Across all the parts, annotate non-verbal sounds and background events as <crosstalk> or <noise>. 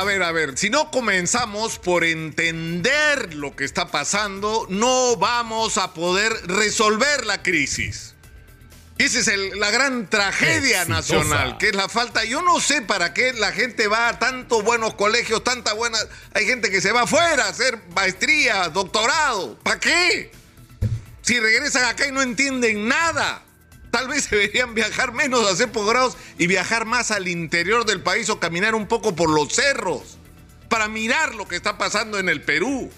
a ver, a ver. Si no comenzamos por entender lo que está pasando, no vamos a poder resolver la crisis. Esa es la gran tragedia nacional, que es la falta. Yo no sé para qué la gente va a tantos buenos colegios, tanta buena. Hay gente que se va afuera a hacer maestría, doctorado. ¿Para qué? Si regresan acá y no entienden nada. Tal vez deberían viajar menos a hacer posgrados y viajar más al interior del país o caminar un poco por los cerros para mirar lo que está pasando en el Perú.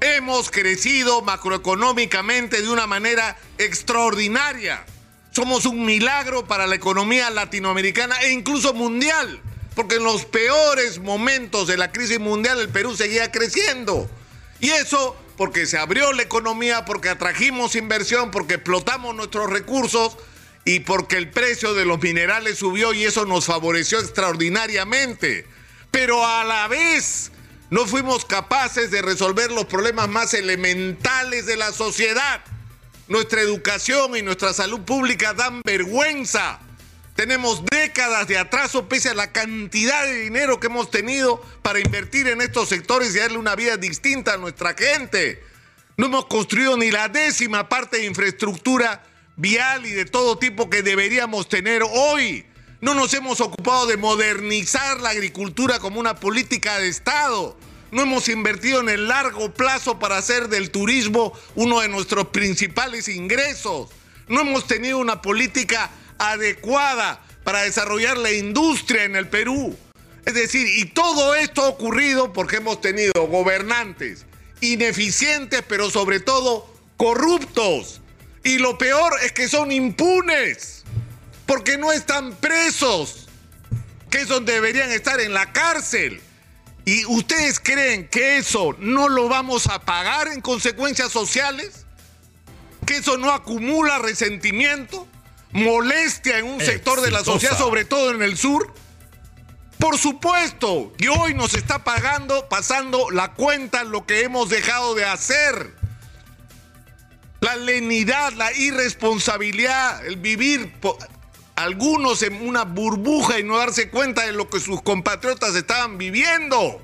Hemos crecido macroeconómicamente de una manera extraordinaria. Somos un milagro para la economía latinoamericana e incluso mundial, porque en los peores momentos de la crisis mundial el Perú seguía creciendo. Y eso porque se abrió la economía, porque atrajimos inversión, porque explotamos nuestros recursos y porque el precio de los minerales subió y eso nos favoreció extraordinariamente. Pero a la vez no fuimos capaces de resolver los problemas más elementales de la sociedad nuestra educación y nuestra salud pública dan vergüenza. Tenemos décadas de atraso pese a la cantidad de dinero que hemos tenido para invertir en estos sectores y darle una vida distinta a nuestra gente. No hemos construido ni la décima parte de infraestructura vial y de todo tipo que deberíamos tener hoy. No nos hemos ocupado de modernizar la agricultura como una política de Estado no hemos invertido en el largo plazo para hacer del turismo uno de nuestros principales ingresos. No hemos tenido una política adecuada para desarrollar la industria en el Perú. Es decir, y todo esto ha ocurrido porque hemos tenido gobernantes ineficientes, pero sobre todo corruptos. Y lo peor es que son impunes, porque no están presos, que es deberían estar en la cárcel. ¿Y ustedes creen que eso no lo vamos a pagar en consecuencias sociales? ¿Que eso no acumula resentimiento, molestia en un sector de la sociedad, sobre todo en el sur? Por supuesto, y hoy nos está pagando, pasando la cuenta lo que hemos dejado de hacer. La lenidad, la irresponsabilidad, el vivir algunos en una burbuja y no darse cuenta de lo que sus compatriotas estaban viviendo.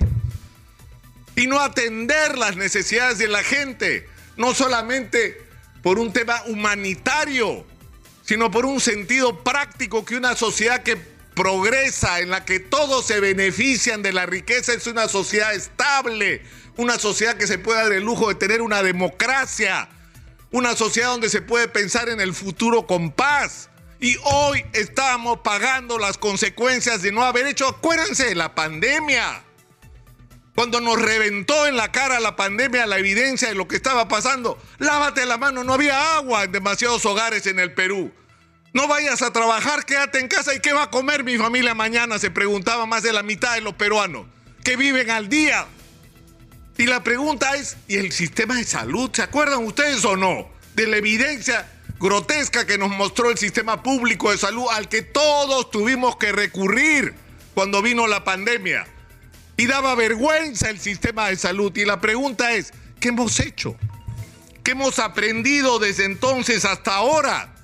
Y no atender las necesidades de la gente, no solamente por un tema humanitario, sino por un sentido práctico que una sociedad que progresa, en la que todos se benefician de la riqueza, es una sociedad estable, una sociedad que se puede dar el lujo de tener una democracia, una sociedad donde se puede pensar en el futuro con paz y hoy estamos pagando las consecuencias de no haber hecho, acuérdense de la pandemia. Cuando nos reventó en la cara la pandemia, la evidencia de lo que estaba pasando. Lávate la mano, no había agua en demasiados hogares en el Perú. No vayas a trabajar, quédate en casa. ¿Y qué va a comer mi familia mañana? Se preguntaba más de la mitad de los peruanos que viven al día. Y la pregunta es, ¿y el sistema de salud? ¿Se acuerdan ustedes o no? De la evidencia grotesca que nos mostró el sistema público de salud al que todos tuvimos que recurrir cuando vino la pandemia. Y daba vergüenza el sistema de salud. Y la pregunta es, ¿qué hemos hecho? ¿Qué hemos aprendido desde entonces hasta ahora?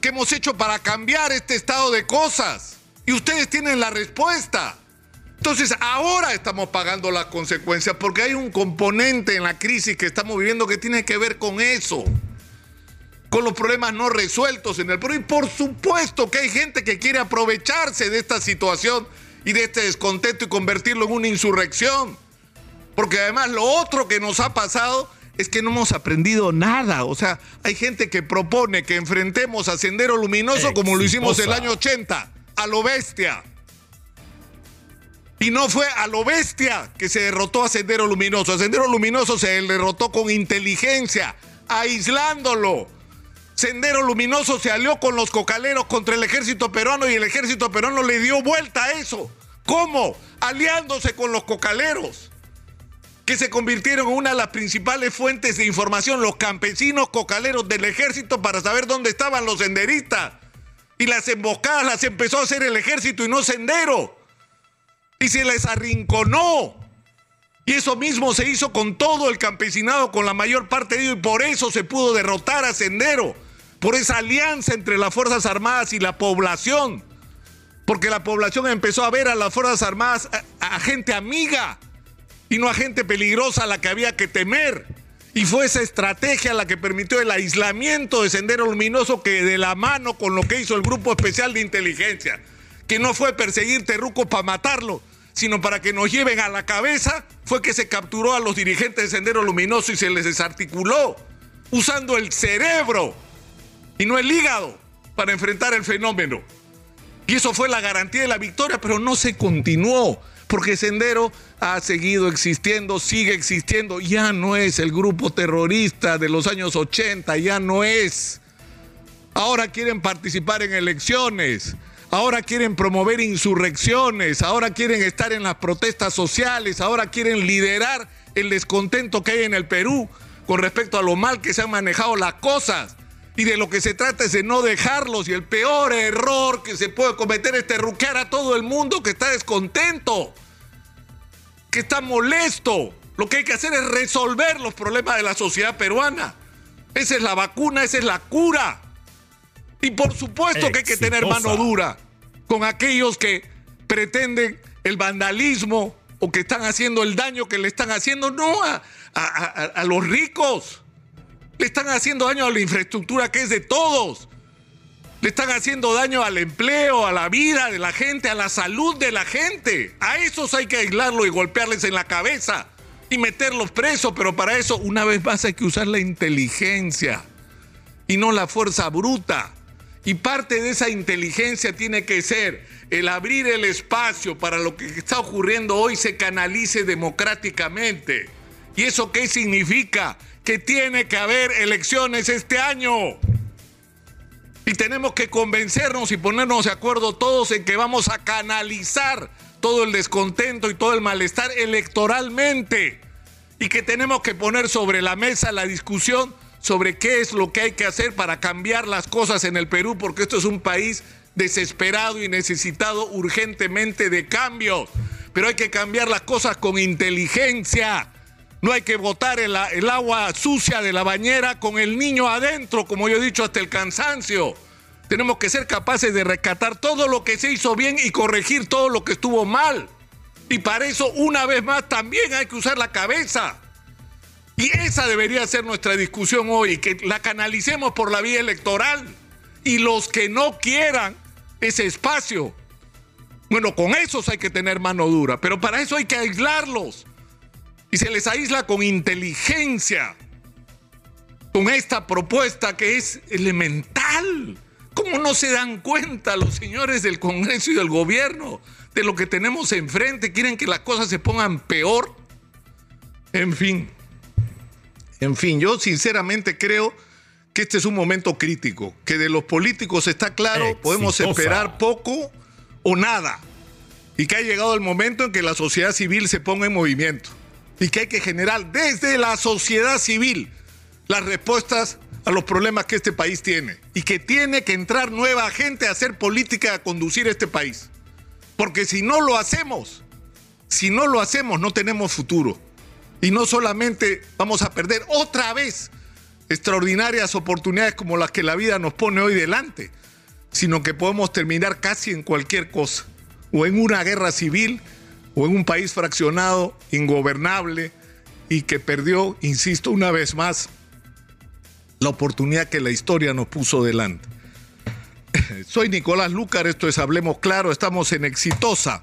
¿Qué hemos hecho para cambiar este estado de cosas? Y ustedes tienen la respuesta. Entonces ahora estamos pagando las consecuencias porque hay un componente en la crisis que estamos viviendo que tiene que ver con eso con los problemas no resueltos en el Perú. Y por supuesto que hay gente que quiere aprovecharse de esta situación y de este descontento y convertirlo en una insurrección. Porque además lo otro que nos ha pasado es que no hemos aprendido nada. O sea, hay gente que propone que enfrentemos a Sendero Luminoso como lo hicimos el año 80, a lo bestia. Y no fue a lo bestia que se derrotó a Sendero Luminoso. A Sendero Luminoso se derrotó con inteligencia, aislándolo Sendero Luminoso se alió con los cocaleros contra el ejército peruano y el ejército peruano le dio vuelta a eso. ¿Cómo? Aliándose con los cocaleros, que se convirtieron en una de las principales fuentes de información, los campesinos cocaleros del ejército para saber dónde estaban los senderistas. Y las emboscadas las empezó a hacer el ejército y no Sendero. Y se les arrinconó. Y eso mismo se hizo con todo el campesinado, con la mayor parte de ellos, y por eso se pudo derrotar a Sendero por esa alianza entre las Fuerzas Armadas y la población. Porque la población empezó a ver a las Fuerzas Armadas a, gente amiga y no a gente peligrosa a la que había que temer. Y fue esa estrategia la que permitió el aislamiento de Sendero Luminoso que de la mano con lo que hizo el Grupo Especial de Inteligencia, que no fue perseguir terrucos para matarlo, sino para que nos lleven a la cabeza, fue que se capturó a los dirigentes de Sendero Luminoso y se les desarticuló, usando el cerebro y no el hígado para enfrentar el fenómeno. Y eso fue la garantía de la victoria, pero no se continuó porque Sendero ha seguido existiendo, sigue existiendo, ya no es el grupo terrorista de los años 80, ya no es. Ahora quieren participar en elecciones, ahora quieren promover insurrecciones, ahora quieren estar en las protestas sociales, ahora quieren liderar el descontento que hay en el Perú con respecto a lo mal que se han manejado las cosas. Y de lo que se trata es de no dejarlos. Y el peor error que se puede cometer es terruquear a todo el mundo que está descontento, que está molesto. Lo que hay que hacer es resolver los problemas de la sociedad peruana. Esa es la vacuna, esa es la cura. Y por supuesto que hay que tener mano dura con aquellos que pretenden el vandalismo o que están haciendo el daño que le están haciendo, no a, a, a, a los ricos le están haciendo daño a la infraestructura que es de todos. Le están haciendo daño al empleo, a la vida de la gente, a la salud de la gente. A esos hay que aislarlo y golpearles en la cabeza y meterlos presos, pero para eso una vez más hay que usar la inteligencia y no la fuerza bruta. Y parte de esa inteligencia tiene que ser el abrir el espacio para lo que está ocurriendo hoy se canalice democráticamente. ¿Y eso qué significa? Que tiene que haber elecciones este año. Y tenemos que convencernos y ponernos de acuerdo todos en que vamos a canalizar todo el descontento y todo el malestar electoralmente. Y que tenemos que poner sobre la mesa la discusión sobre qué es lo que hay que hacer para cambiar las cosas en el Perú, porque esto es un país desesperado y necesitado urgentemente de cambios. Pero hay que cambiar las cosas con inteligencia no hay que botar el, agua sucia de la bañera con el niño adentro, como yo he dicho, hasta el cansancio. Tenemos que ser capaces de rescatar todo lo que se hizo bien y corregir todo lo que estuvo mal. Y para eso, una vez más, también hay que usar la cabeza. Y esa debería ser nuestra discusión hoy, que la canalicemos por la vía electoral. Y los que no quieran ese espacio, bueno, con esos hay que tener mano dura, pero para eso hay que aislarlos y se les aísla con inteligencia, con esta propuesta que es elemental. ¿Cómo no se dan cuenta los señores del Congreso y del gobierno de lo que tenemos enfrente? ¿Quieren que las cosas se pongan peor? En fin, en fin, yo sinceramente creo que este es un momento crítico, que de los políticos está claro, Exitosa. podemos esperar poco o nada, y que ha llegado el momento en que la sociedad civil se ponga en movimiento y que hay que generar desde la sociedad civil las respuestas a los problemas que este país tiene y que tiene que entrar nueva gente a hacer política a conducir este país. Porque si no lo hacemos, si no lo hacemos no tenemos futuro. Y no solamente vamos a perder otra vez extraordinarias oportunidades como las que la vida nos pone hoy delante, sino que podemos terminar casi en cualquier cosa, o en una guerra civil, o en un país fraccionado, ingobernable y que perdió, insisto una vez más, la oportunidad que la historia nos puso delante. <laughs> Soy Nicolás Lucar, esto es Hablemos Claro, estamos en Exitosa.